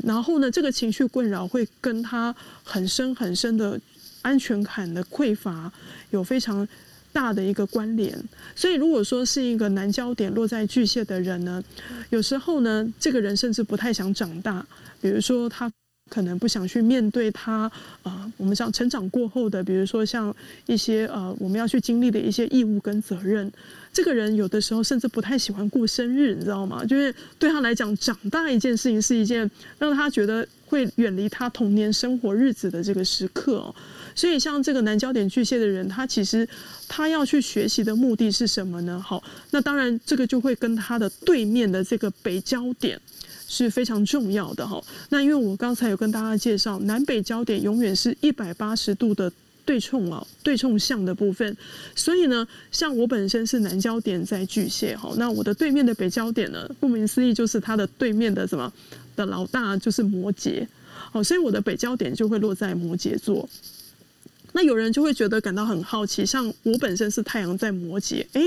然后呢，这个情绪困扰会跟他很深很深的安全感的匮乏有非常大的一个关联。所以，如果说是一个难焦点落在巨蟹的人呢，有时候呢，这个人甚至不太想长大，比如说他。可能不想去面对他啊、呃，我们想成长过后的，比如说像一些呃，我们要去经历的一些义务跟责任。这个人有的时候甚至不太喜欢过生日，你知道吗？就是对他来讲，长大一件事情是一件让他觉得会远离他童年生活日子的这个时刻哦。所以像这个南焦点巨蟹的人，他其实他要去学习的目的是什么呢？好，那当然这个就会跟他的对面的这个北焦点是非常重要的哈。那因为我刚才有跟大家介绍，南北焦点永远是一百八十度的。对冲啊，对冲像的部分，所以呢，像我本身是南焦点在巨蟹哈，那我的对面的北焦点呢，顾名思义就是它的对面的什么的老大就是摩羯，好，所以我的北焦点就会落在摩羯座。那有人就会觉得感到很好奇，像我本身是太阳在摩羯，哎，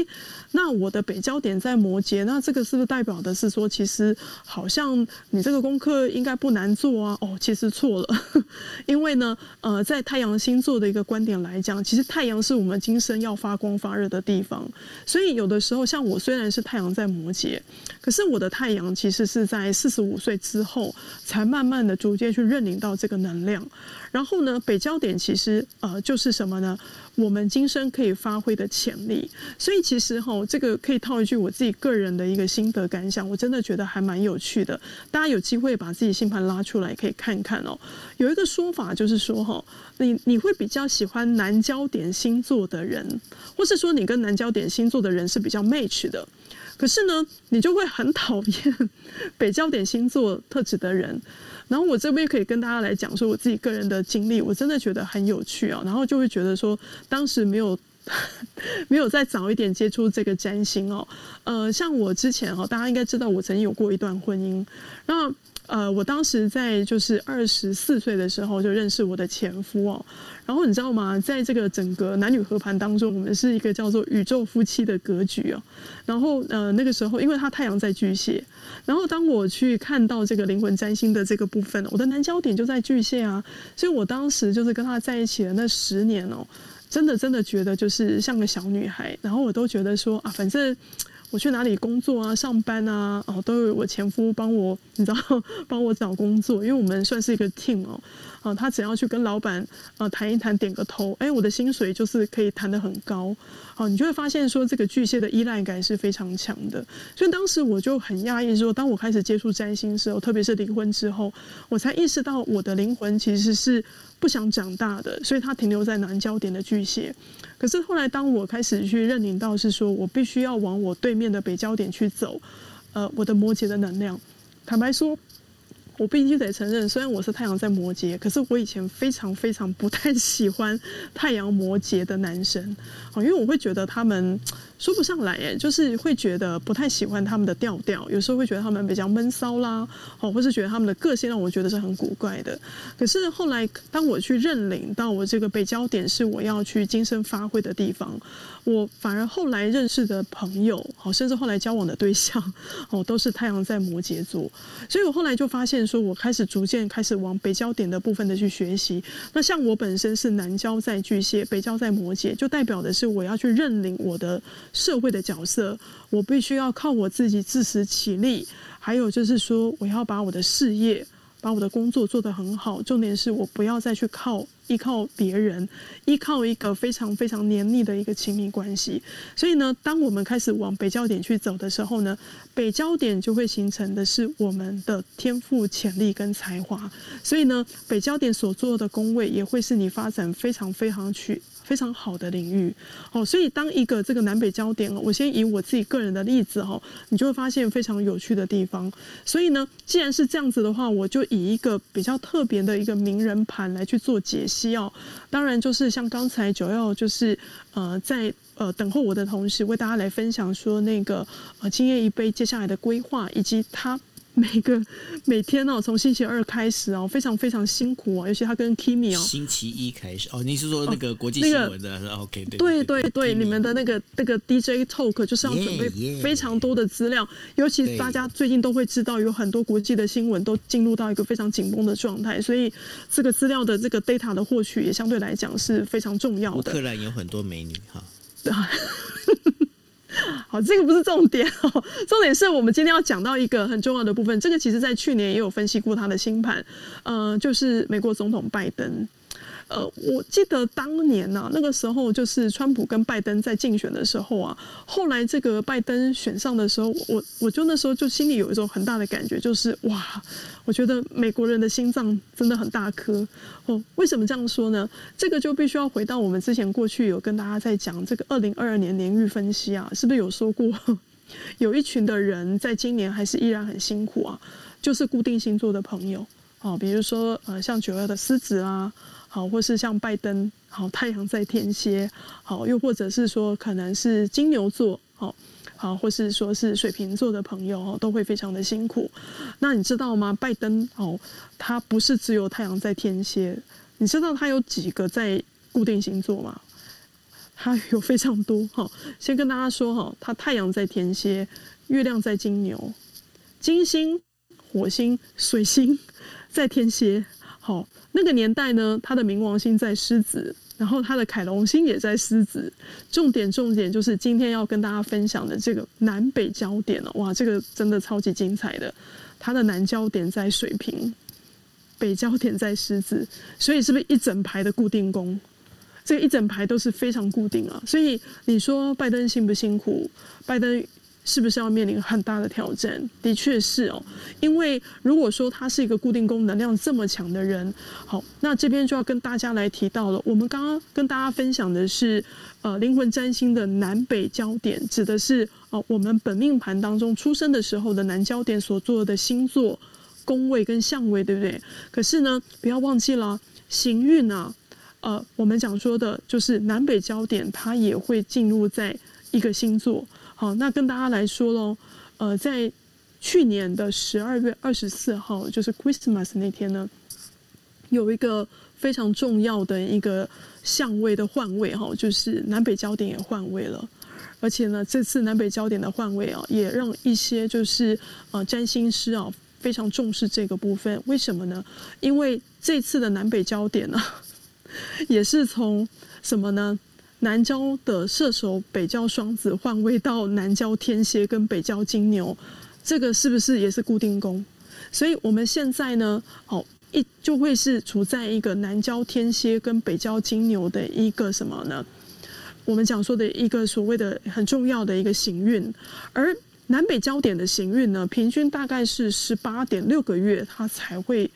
那我的北焦点在摩羯，那这个是不是代表的是说，其实好像你这个功课应该不难做啊？哦，其实错了，因为呢，呃，在太阳星座的一个观点来讲，其实太阳是我们今生要发光发热的地方，所以有的时候，像我虽然是太阳在摩羯，可是我的太阳其实是在四十五岁之后，才慢慢的逐渐去认领到这个能量。然后呢，北焦点其实呃就是什么呢？我们今生可以发挥的潜力。所以其实哈，这个可以套一句我自己个人的一个心得感想，我真的觉得还蛮有趣的。大家有机会把自己星盘拉出来可以看看哦。有一个说法就是说哈，你你会比较喜欢南焦点星座的人，或是说你跟南焦点星座的人是比较 match 的。可是呢，你就会很 讨厌 北焦点星座特质的人。然后我这边可以跟大家来讲说我自己个人的经历，我真的觉得很有趣啊。然后就会觉得说，当时没有 没有再早一点接触这个占星哦。呃，像我之前哦，大家应该知道我曾经有过一段婚姻。那呃，我当时在就是二十四岁的时候就认识我的前夫哦。然后你知道吗？在这个整个男女合盘当中，我们是一个叫做宇宙夫妻的格局哦。然后呃，那个时候因为他太阳在巨蟹，然后当我去看到这个灵魂占星的这个部分，我的南焦点就在巨蟹啊。所以我当时就是跟他在一起的那十年哦，真的真的觉得就是像个小女孩。然后我都觉得说啊，反正。我去哪里工作啊、上班啊，哦，都有我前夫帮我，你知道，帮我找工作，因为我们算是一个 team 哦，啊，他只要去跟老板啊谈一谈，点个头，哎，我的薪水就是可以谈得很高，好，你就会发现说这个巨蟹的依赖感是非常强的，所以当时我就很讶异说，当我开始接触占星时候，特别是离婚之后，我才意识到我的灵魂其实是不想长大的，所以它停留在南焦点的巨蟹。可是后来，当我开始去认领到是说我必须要往我对面的北焦点去走，呃，我的摩羯的能量，坦白说。我必须得承认，虽然我是太阳在摩羯，可是我以前非常非常不太喜欢太阳摩羯的男生，因为我会觉得他们说不上来，哎，就是会觉得不太喜欢他们的调调，有时候会觉得他们比较闷骚啦，哦，或是觉得他们的个性让我觉得是很古怪的。可是后来，当我去认领到我这个北焦点是我要去精神发挥的地方，我反而后来认识的朋友，哦，甚至后来交往的对象，哦，都是太阳在摩羯座，所以我后来就发现。说，我开始逐渐开始往北焦点的部分的去学习。那像我本身是南交在巨蟹，北交在摩羯，就代表的是我要去认领我的社会的角色，我必须要靠我自己自食其力。还有就是说，我要把我的事业。把我的工作做得很好，重点是我不要再去靠依靠别人，依靠一个非常非常黏腻的一个亲密关系。所以呢，当我们开始往北焦点去走的时候呢，北焦点就会形成的是我们的天赋、潜力跟才华。所以呢，北焦点所做的宫位也会是你发展非常非常去。非常好的领域，哦，所以当一个这个南北焦点，我先以我自己个人的例子哈，你就会发现非常有趣的地方。所以呢，既然是这样子的话，我就以一个比较特别的一个名人盘来去做解析哦。当然，就是像刚才九曜就是呃在呃等候我的同时，为大家来分享说那个呃今夜一杯接下来的规划以及他。每个每天哦，从星期二开始哦，非常非常辛苦哦，尤其他跟 Kimi 哦，星期一开始哦，你是说那个国际新闻的、哦那个、？OK，对对对对，你们的那个那个 DJ Talk 就是要准备非常多的资料，尤其大家最近都会知道，有很多国际的新闻都进入到一个非常紧绷的状态，所以这个资料的这个 data 的获取也相对来讲是非常重要的。乌克兰有很多美女哈。好，这个不是重点哦，重点是我们今天要讲到一个很重要的部分。这个其实在去年也有分析过他的星盘，嗯，就是美国总统拜登。呃，我记得当年呢、啊，那个时候就是川普跟拜登在竞选的时候啊，后来这个拜登选上的时候，我我就那时候就心里有一种很大的感觉，就是哇，我觉得美国人的心脏真的很大颗哦。为什么这样说呢？这个就必须要回到我们之前过去有跟大家在讲这个二零二二年年运分析啊，是不是有说过，有一群的人在今年还是依然很辛苦啊，就是固定星座的朋友。哦，比如说呃，像九月的狮子啊，好，或是像拜登，好，太阳在天蝎，好，又或者是说可能是金牛座，好，好，或是说是水瓶座的朋友，哦，都会非常的辛苦。那你知道吗？拜登哦，他不是只有太阳在天蝎，你知道他有几个在固定星座吗？他有非常多。哈，先跟大家说哈，他太阳在天蝎，月亮在金牛，金星、火星、水星。在天蝎，那个年代呢，他的冥王星在狮子，然后他的凯龙星也在狮子。重点重点就是今天要跟大家分享的这个南北焦点了，哇，这个真的超级精彩的。它的南焦点在水瓶，北焦点在狮子，所以是不是一整排的固定宫？这一整排都是非常固定啊。所以你说拜登辛不辛苦？拜登。是不是要面临很大的挑战？的确是哦，因为如果说他是一个固定宫能量这么强的人，好，那这边就要跟大家来提到了。我们刚刚跟大家分享的是，呃，灵魂占星的南北焦点，指的是哦，我们本命盘当中出生的时候的南焦点所做的星座宫位跟相位，对不对？可是呢，不要忘记了行运啊，呃，我们讲说的就是南北焦点，它也会进入在一个星座。好，那跟大家来说喽，呃，在去年的十二月二十四号，就是 Christmas 那天呢，有一个非常重要的一个相位的换位哈，就是南北焦点也换位了，而且呢，这次南北焦点的换位啊，也让一些就是呃占星师啊非常重视这个部分。为什么呢？因为这次的南北焦点呢，也是从什么呢？南交的射手北交双子换位到南交天蝎跟北交金牛，这个是不是也是固定宫？所以我们现在呢，哦，一就会是处在一个南交天蝎跟北交金牛的一个什么呢？我们讲说的一个所谓的很重要的一个行运，而南北焦点的行运呢，平均大概是十八点六个月，它才会。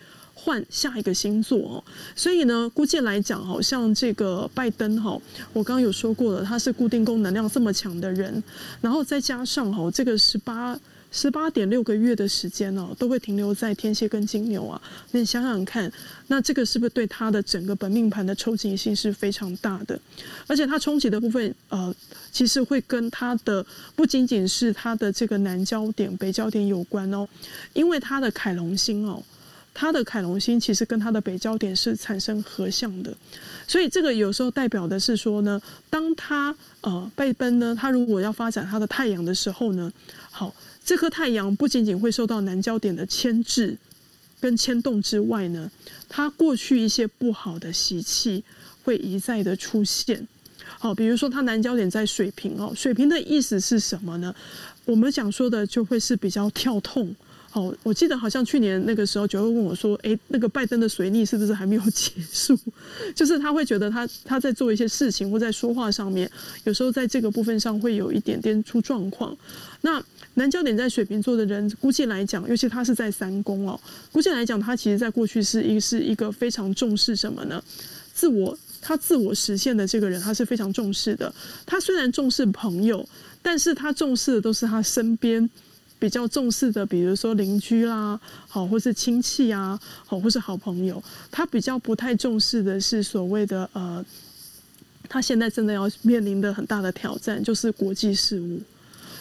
换下一个星座哦，所以呢，估计来讲，好像这个拜登哈，我刚刚有说过了，他是固定宫能量这么强的人，然后再加上哈，这个十八十八点六个月的时间呢，都会停留在天蝎跟金牛啊，那你想想看，那这个是不是对他的整个本命盘的冲击性是非常大的？而且他冲击的部分，呃，其实会跟他的不仅仅是他的这个南焦点、北焦点有关哦，因为他的凯龙星哦。他的凯龙星其实跟他的北焦点是产生合相的，所以这个有时候代表的是说呢，当他呃被奔呢，他如果要发展他的太阳的时候呢，好，这颗太阳不仅仅会受到南焦点的牵制跟牵动之外呢，他过去一些不好的习气会一再的出现，好，比如说他南焦点在水平哦，水平的意思是什么呢？我们讲说的就会是比较跳痛。哦，我记得好像去年那个时候，就会问我说：“哎、那个拜登的水逆是不是还没有 结束？”就是他会觉得他他在做一些事情或在说话上面，有时候在这个部分上会有一点点出状况。那南焦点在水瓶座的人，估计来讲，尤其他是在三宫哦，估计来讲，他其实在过去是一是一个非常重视什么呢？自我，他自我实现的这个人，他是非常重视的。他虽然重视朋友，但是他重视的都是他身边。比较重视的，比如说邻居啦，好，或是亲戚啊，好，或是好朋友，他比较不太重视的是所谓的呃，他现在真的要面临的很大的挑战就是国际事务。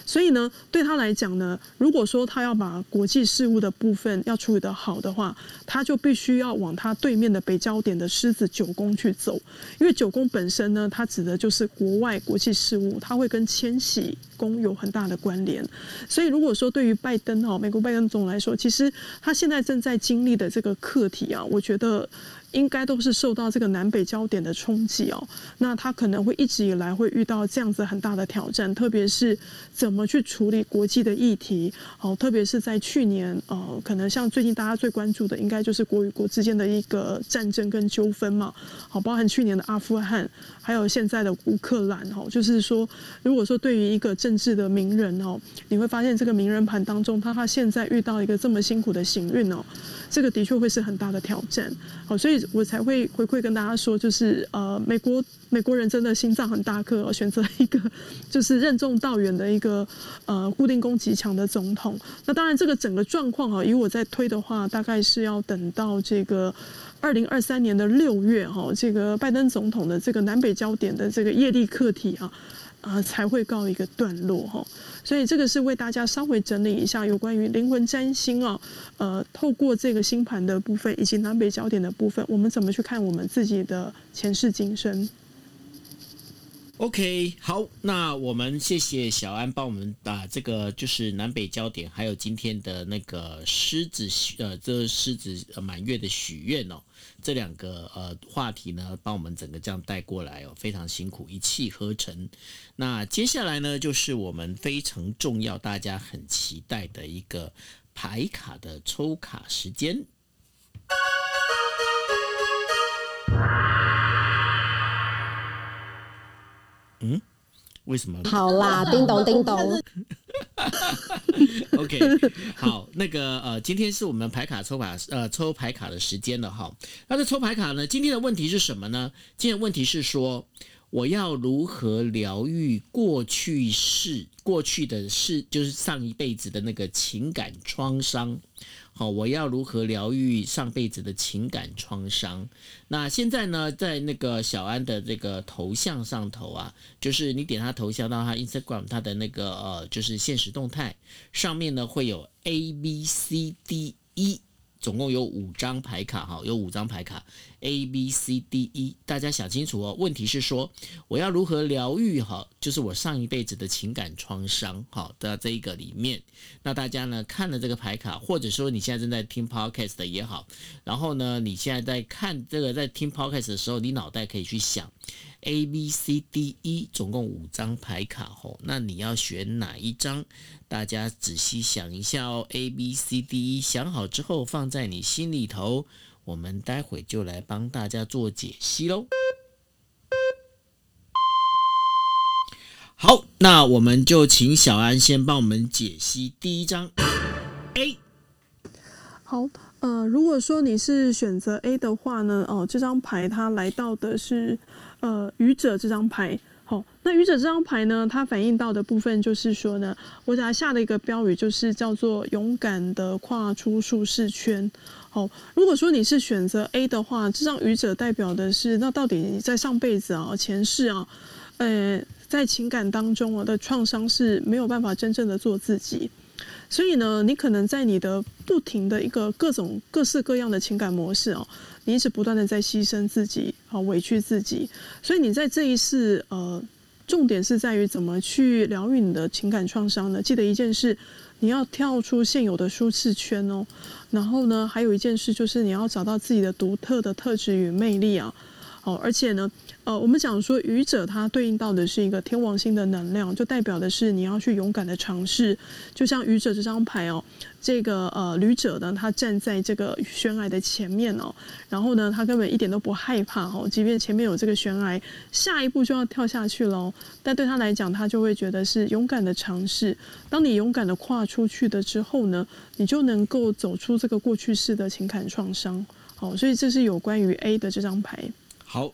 所以呢，对他来讲呢，如果说他要把国际事务的部分要处理得好的话，他就必须要往他对面的北交点的狮子九宫去走，因为九宫本身呢，它指的就是国外国际事务，它会跟迁徙宫有很大的关联。所以如果说对于拜登哈，美国拜登总统来说，其实他现在正在经历的这个课题啊，我觉得应该都是受到这个南北焦点的冲击哦。那他可能会一直以来会遇到这样子很大的挑战，特别是怎么去处理国际的议题。好，特别是在去年，呃，可能像最近大家最关注的，应该就是国与国之间的一个战争跟纠纷嘛。好，包含去年的阿富汗，还有现在的乌克兰。哦，就是说，如果说对于一个政治的名人哦，你会发现这个名人盘当中，他他现在遇到一个这么辛苦的行运哦，这个的确会是很大的挑战。好，所以。我才会回馈跟大家说，就是呃，美国美国人真的心脏很大颗，选择一个就是任重道远的一个呃固定攻击强的总统。那当然，这个整个状况哈，以我在推的话，大概是要等到这个二零二三年的六月哈，这个拜登总统的这个南北焦点的这个业力课题啊。啊，才会告一个段落哈，所以这个是为大家稍微整理一下有关于灵魂占星啊，呃，透过这个星盘的部分以及南北焦点的部分，我们怎么去看我们自己的前世今生？OK，好，那我们谢谢小安帮我们把这个就是南北焦点，还有今天的那个狮子呃，这狮子满月的许愿哦。这两个呃话题呢，帮我们整个这样带过来哦，非常辛苦，一气呵成。那接下来呢，就是我们非常重要、大家很期待的一个牌卡的抽卡时间。嗯？为什么？好啦，叮 咚叮咚。OK，好，那个呃，今天是我们牌卡抽卡呃抽牌卡的时间了哈。那这抽牌卡呢，今天的问题是什么呢？今天的问题是说，我要如何疗愈过去式、过去的事，就是上一辈子的那个情感创伤。好，我要如何疗愈上辈子的情感创伤？那现在呢，在那个小安的这个头像上头啊，就是你点他头像到他 Instagram 他的那个呃，就是现实动态上面呢，会有 A B C D E。总共有五张牌卡，哈，有五张牌卡，A B C D E，大家想清楚哦。问题是说，我要如何疗愈？哈，就是我上一辈子的情感创伤，好的这一个里面，那大家呢看了这个牌卡，或者说你现在正在听 Podcast 也好，然后呢，你现在在看这个在听 Podcast 的时候，你脑袋可以去想。A B C D E 总共五张牌卡吼，那你要选哪一张？大家仔细想一下哦。A B C D E 想好之后放在你心里头，我们待会就来帮大家做解析喽。好，那我们就请小安先帮我们解析第一张 A。好，呃，如果说你是选择 A 的话呢，哦，这张牌它来到的是。呃，愚者这张牌，好，那愚者这张牌呢，它反映到的部分就是说呢，我给它下了一个标语，就是叫做勇敢的跨出舒适圈。好，如果说你是选择 A 的话，这张愚者代表的是，那到底你在上辈子啊、前世啊，呃，在情感当中我的创伤是没有办法真正的做自己。所以呢，你可能在你的不停的一个各种各式各样的情感模式哦，你一直不断的在牺牲自己，好委屈自己。所以你在这一世，呃，重点是在于怎么去疗愈你的情感创伤呢？记得一件事，你要跳出现有的舒适圈哦。然后呢，还有一件事就是你要找到自己的独特的特质与魅力啊。哦，而且呢。呃，我们讲说愚者，它对应到的是一个天王星的能量，就代表的是你要去勇敢的尝试。就像愚者这张牌哦，这个呃旅者呢，他站在这个悬崖的前面哦，然后呢，他根本一点都不害怕哦，即便前面有这个悬崖，下一步就要跳下去喽。但对他来讲，他就会觉得是勇敢的尝试。当你勇敢的跨出去的之后呢，你就能够走出这个过去式的情感创伤。好，所以这是有关于 A 的这张牌。好。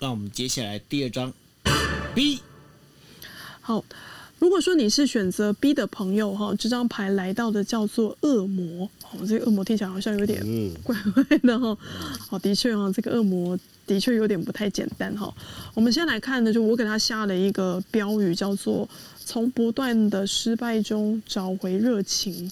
那我们接下来第二张 B。好，如果说你是选择 B 的朋友哈，这张牌来到的叫做恶魔。哦，这个恶魔听起来好像有点怪怪的哈。好，的确啊，这个恶魔的确有点不太简单哈。我们先来看呢，就我给他下了一个标语，叫做从不断的失败中找回热情。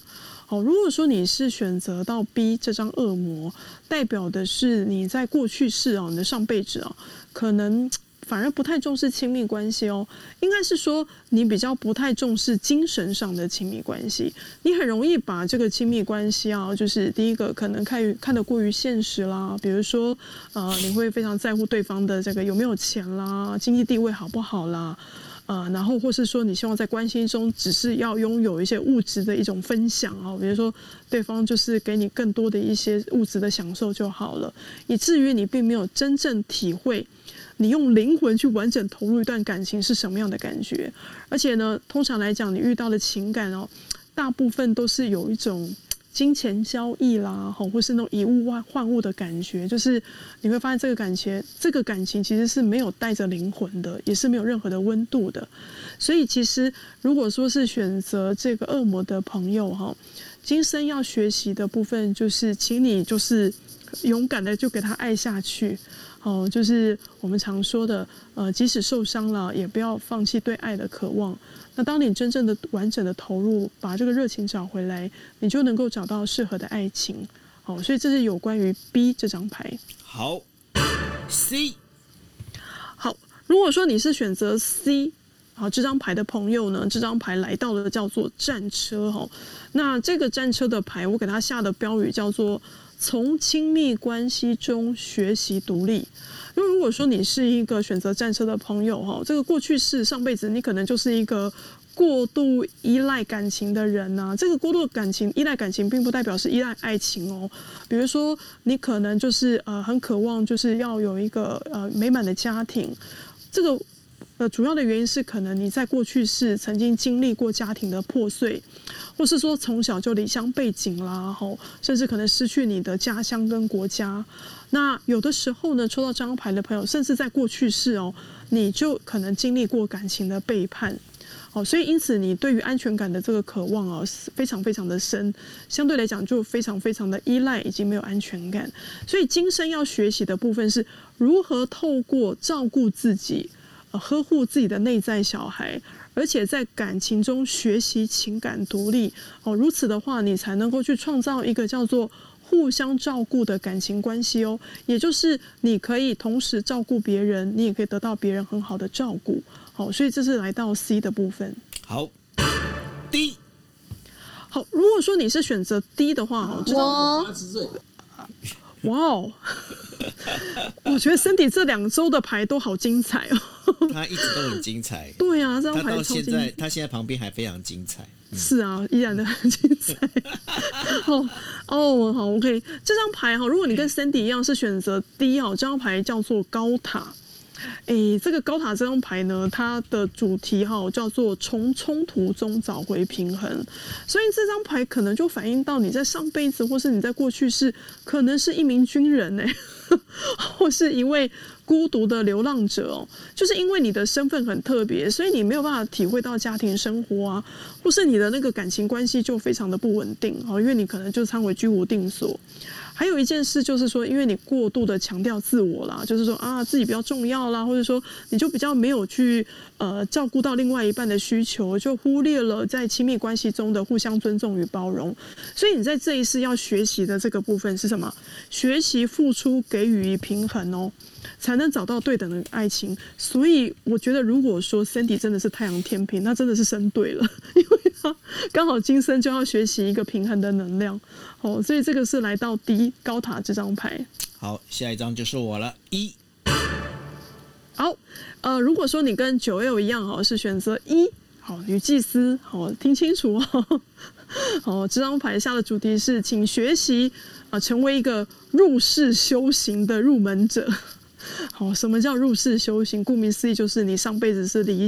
好，如果说你是选择到 B 这张恶魔，代表的是你在过去世啊，你的上辈子啊，可能反而不太重视亲密关系哦，应该是说你比较不太重视精神上的亲密关系，你很容易把这个亲密关系啊，就是第一个可能看看得过于现实啦，比如说呃，你会非常在乎对方的这个有没有钱啦，经济地位好不好啦。呃，然后或是说，你希望在关系中只是要拥有一些物质的一种分享啊，比如说对方就是给你更多的一些物质的享受就好了，以至于你并没有真正体会你用灵魂去完整投入一段感情是什么样的感觉。而且呢，通常来讲，你遇到的情感哦，大部分都是有一种。金钱交易啦，吼，或是那种以物换换物的感觉，就是你会发现这个感情，这个感情其实是没有带着灵魂的，也是没有任何的温度的。所以，其实如果说是选择这个恶魔的朋友哈，今生要学习的部分，就是请你就是勇敢的就给他爱下去。哦，就是我们常说的，呃，即使受伤了，也不要放弃对爱的渴望。那当你真正的完整的投入，把这个热情找回来，你就能够找到适合的爱情。好，所以这是有关于 B 这张牌。好，C。好，如果说你是选择 C，好，这张牌的朋友呢，这张牌来到了叫做战车哈。那这个战车的牌，我给他下的标语叫做。从亲密关系中学习独立。因为如果说你是一个选择战车的朋友哈，这个过去式上辈子你可能就是一个过度依赖感情的人呐。这个过度感情依赖感情，并不代表是依赖爱情哦。比如说，你可能就是呃很渴望就是要有一个呃美满的家庭，这个。呃，主要的原因是可能你在过去是曾经经历过家庭的破碎，或是说从小就离乡背井啦，吼，甚至可能失去你的家乡跟国家。那有的时候呢，抽到这张牌的朋友，甚至在过去式哦，你就可能经历过感情的背叛，哦，所以因此你对于安全感的这个渴望啊，非常非常的深，相对来讲就非常非常的依赖，以及没有安全感。所以今生要学习的部分是如何透过照顾自己。呵护自己的内在小孩，而且在感情中学习情感独立哦，如此的话，你才能够去创造一个叫做互相照顾的感情关系哦。也就是你可以同时照顾别人，你也可以得到别人很好的照顾。好，所以这是来到 C 的部分。好，D。好，如果说你是选择 D 的话，哦，我。哇哦！我觉得身体这两周的牌都好精彩哦。他一直都很精彩。对啊，这张牌到现在，他现在旁边还非常精彩。嗯、是啊，依然的很精彩。哦哦，好，OK。这张牌哈，如果你跟 Cindy 一样是选择 D 哦，这张牌叫做高塔。诶、欸，这个高塔这张牌呢，它的主题哈叫做从冲突中找回平衡，所以这张牌可能就反映到你在上辈子，或是你在过去是可能是一名军人哎，或是一位孤独的流浪者哦，就是因为你的身份很特别，所以你没有办法体会到家庭生活啊，或是你的那个感情关系就非常的不稳定哦，因为你可能就称为居无定所。还有一件事就是说，因为你过度的强调自我啦，就是说啊自己比较重要啦，或者说你就比较没有去呃照顾到另外一半的需求，就忽略了在亲密关系中的互相尊重与包容。所以你在这一次要学习的这个部分是什么？学习付出、给予平衡哦。才能找到对等的爱情，所以我觉得，如果说 Cindy 真的是太阳天平，那真的是生对了，因为他刚好今生就要学习一个平衡的能量，哦，所以这个是来到 D 高塔这张牌。好，下一张就是我了，一。好，呃，如果说你跟九 L 一样哦，是选择一，好，女祭司，好，听清楚哦，好，这张牌下的主题是，请学习啊，成为一个入世修行的入门者。好，什么叫入世修行？顾名思义，就是你上辈子是离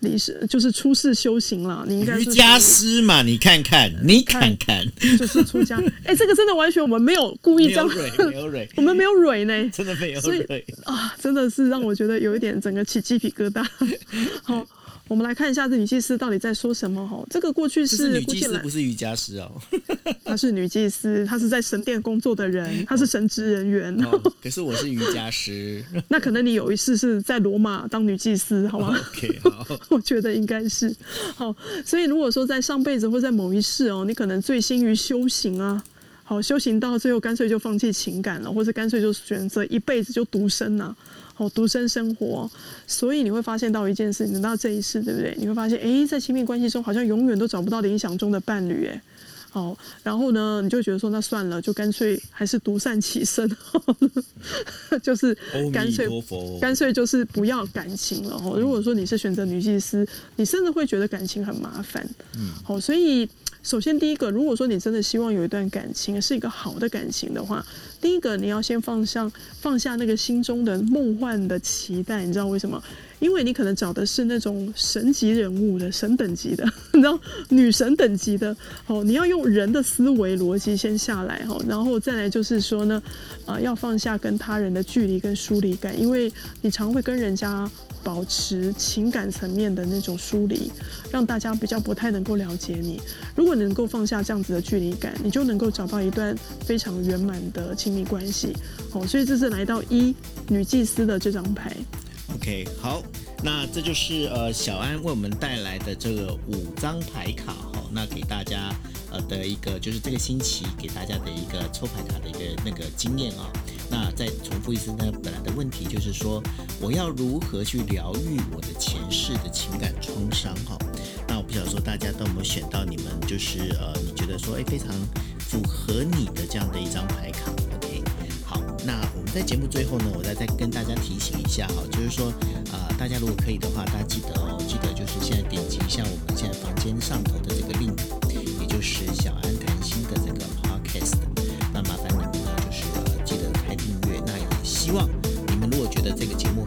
离世，就是出世修行了。你应该是瑜伽师嘛？你看看，你看看，就是出家。哎、欸，这个真的完全我们没有故意这样，没有蕊，我们没有蕊呢，真的没有蕊啊，真的是让我觉得有一点整个起鸡皮疙瘩。好。我们来看一下这女祭司到底在说什么哈？这个过去是女祭司，不是瑜伽师哦。她是女祭司，她是在神殿工作的人，她是神职人员。哦。可是我是瑜伽师。那可能你有一世是在罗马当女祭司，好吗？OK，好。我觉得应该是。好，所以如果说在上辈子或在某一世哦，你可能醉心于修行啊，好，修行到最后干脆就放弃情感了，或者干脆就选择一辈子就独身呐。哦，独身生活，所以你会发现到一件事，等到这一世，对不对？你会发现，哎，在亲密关系中，好像永远都找不到理想中的伴侣，哎。哦，然后呢，你就觉得说，那算了，就干脆还是独善其身，就是干脆干脆就是不要感情了。哦，如果说你是选择女祭司，你甚至会觉得感情很麻烦。嗯，好，所以首先第一个，如果说你真的希望有一段感情是一个好的感情的话，第一个你要先放下放下那个心中的梦幻的期待，你知道为什么？因为你可能找的是那种神级人物的神等级的，你知道女神等级的哦，你要用人的思维逻辑先下来哈，然后再来就是说呢，啊，要放下跟他人的距离跟疏离感，因为你常会跟人家保持情感层面的那种疏离，让大家比较不太能够了解你。如果你能够放下这样子的距离感，你就能够找到一段非常圆满的亲密关系。哦，所以这是来到一女祭司的这张牌。OK，好，那这就是呃小安为我们带来的这个五张牌卡哈，那给大家呃的一个就是这个星期给大家的一个抽牌卡的一个那个经验啊。那再重复一次呢，本来的问题就是说我要如何去疗愈我的前世的情感创伤哈？那我不晓得说大家都有没有选到你们就是呃你觉得说哎非常符合你的这样的一张牌卡。在节目最后呢，我再再跟大家提醒一下哈，就是说，啊、呃，大家如果可以的话，大家记得哦，记得就是现在点击一下我们现在房间上头的这个 link，也就是小安谈心的这个 podcast。那麻烦你们呢，就是呃记得开订阅。那也希望你们如果觉得这个节目，